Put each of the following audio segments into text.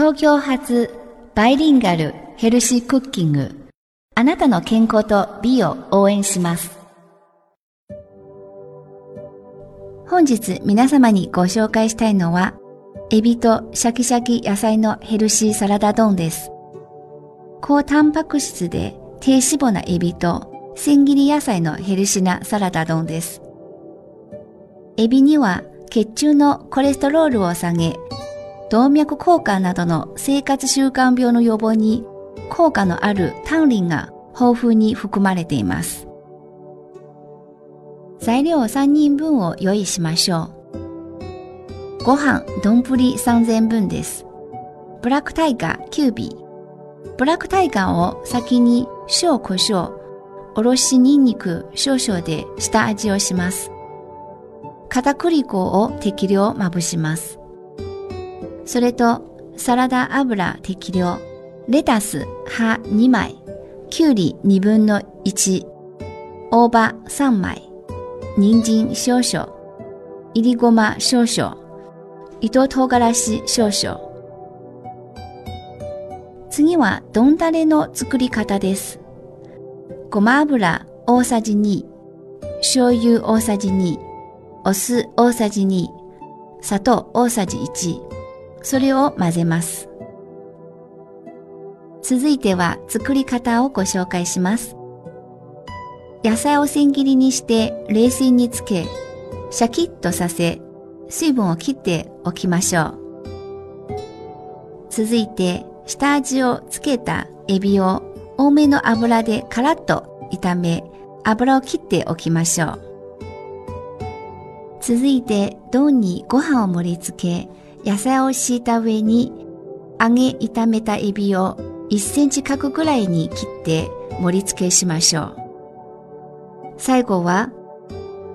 東京発バイリンガルヘルシークッキング。あなたの健康と美を応援します。本日皆様にご紹介したいのはエビとシャキシャキ野菜のヘルシーサラダ丼です。高タンパク質で低脂肪なエビと千切り野菜のヘルシーなサラダ丼です。エビには血中のコレステロールを下げ動脈硬化などの生活習慣病の予防に効果のあるタンリンが豊富に含まれています。材料3人分を用意しましょう。ご飯、丼3000分です。ブラックタイガー9尾。ブラックタイガーを先に塩胡椒、おろしニンニク少々で下味をします。片栗粉を適量まぶします。それとサラダ油適量、レタス葉2枚、きゅうり2分の1、大葉3枚、人参少々、いりごま少々、糸唐辛子少々。次は丼だれの作り方です。ごま油大さじ2、醤油大さじ2、お酢大さじ2、砂糖大さじ1、それを混ぜます。続いては作り方をご紹介します。野菜を千切りにして冷水につけ、シャキッとさせ、水分を切っておきましょう。続いて、下味をつけたエビを多めの油でカラッと炒め、油を切っておきましょう。続いて、丼にご飯を盛り付け、野菜を敷いた上に揚げ炒めたエビを1センチ角ぐらいに切って盛り付けしましょう。最後は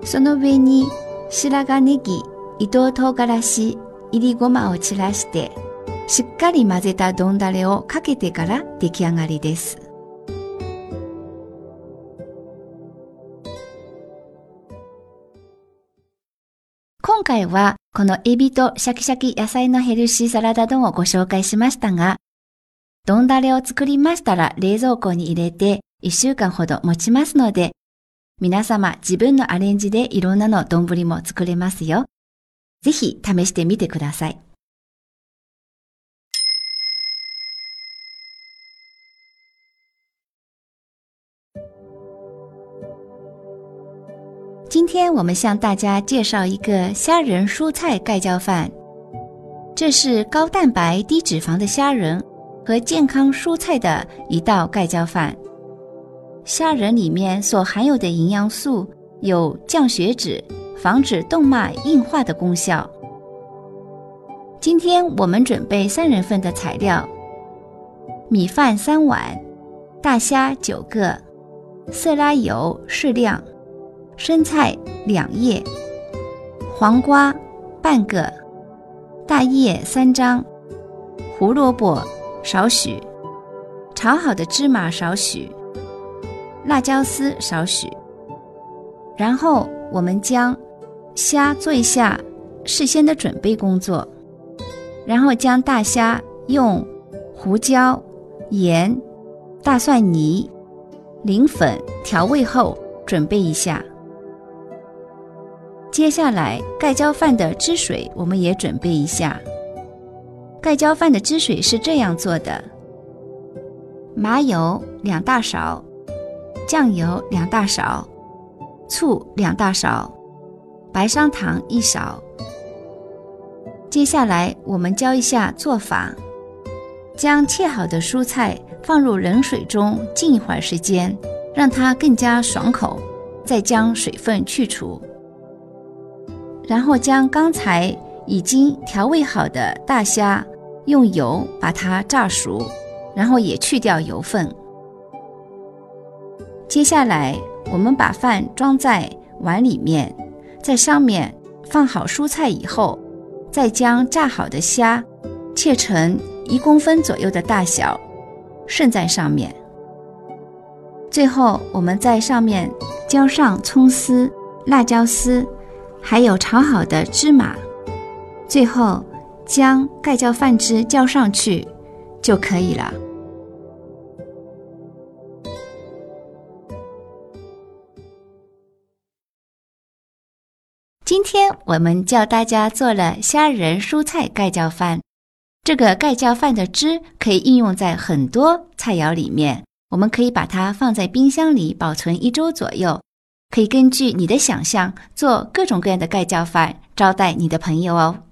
その上に白髪ネギ、糸唐辛子、いりごまを散らしてしっかり混ぜた丼だれをかけてから出来上がりです。今回はこのエビとシャキシャキ野菜のヘルシーサラダ丼をご紹介しましたが、丼だれを作りましたら冷蔵庫に入れて1週間ほど持ちますので、皆様自分のアレンジでいろんなの丼も作れますよ。ぜひ試してみてください。今天我们向大家介绍一个虾仁蔬菜盖浇饭。这是高蛋白低脂肪的虾仁和健康蔬菜的一道盖浇饭。虾仁里面所含有的营养素有降血脂、防止动脉硬化的功效。今天我们准备三人份的材料：米饭三碗，大虾九个，色拉油适量。生菜两叶，黄瓜半个，大叶三张，胡萝卜少许，炒好的芝麻少许，辣椒丝少许。然后我们将虾做一下事先的准备工作，然后将大虾用胡椒、盐、大蒜泥、磷粉调味后准备一下。接下来，盖浇饭的汁水我们也准备一下。盖浇饭的汁水是这样做的：麻油两大勺，酱油两大勺，醋两大勺，白砂糖一勺。接下来，我们教一下做法：将切好的蔬菜放入冷水中浸一会儿时间，让它更加爽口，再将水分去除。然后将刚才已经调味好的大虾用油把它炸熟，然后也去掉油分。接下来，我们把饭装在碗里面，在上面放好蔬菜以后，再将炸好的虾切成一公分左右的大小，盛在上面。最后，我们在上面浇上葱丝、辣椒丝。还有炒好的芝麻，最后将盖浇饭汁浇上去就可以了。今天我们教大家做了虾仁蔬菜盖浇饭。这个盖浇饭的汁可以应用在很多菜肴里面。我们可以把它放在冰箱里保存一周左右。可以根据你的想象做各种各样的盖浇饭招待你的朋友哦。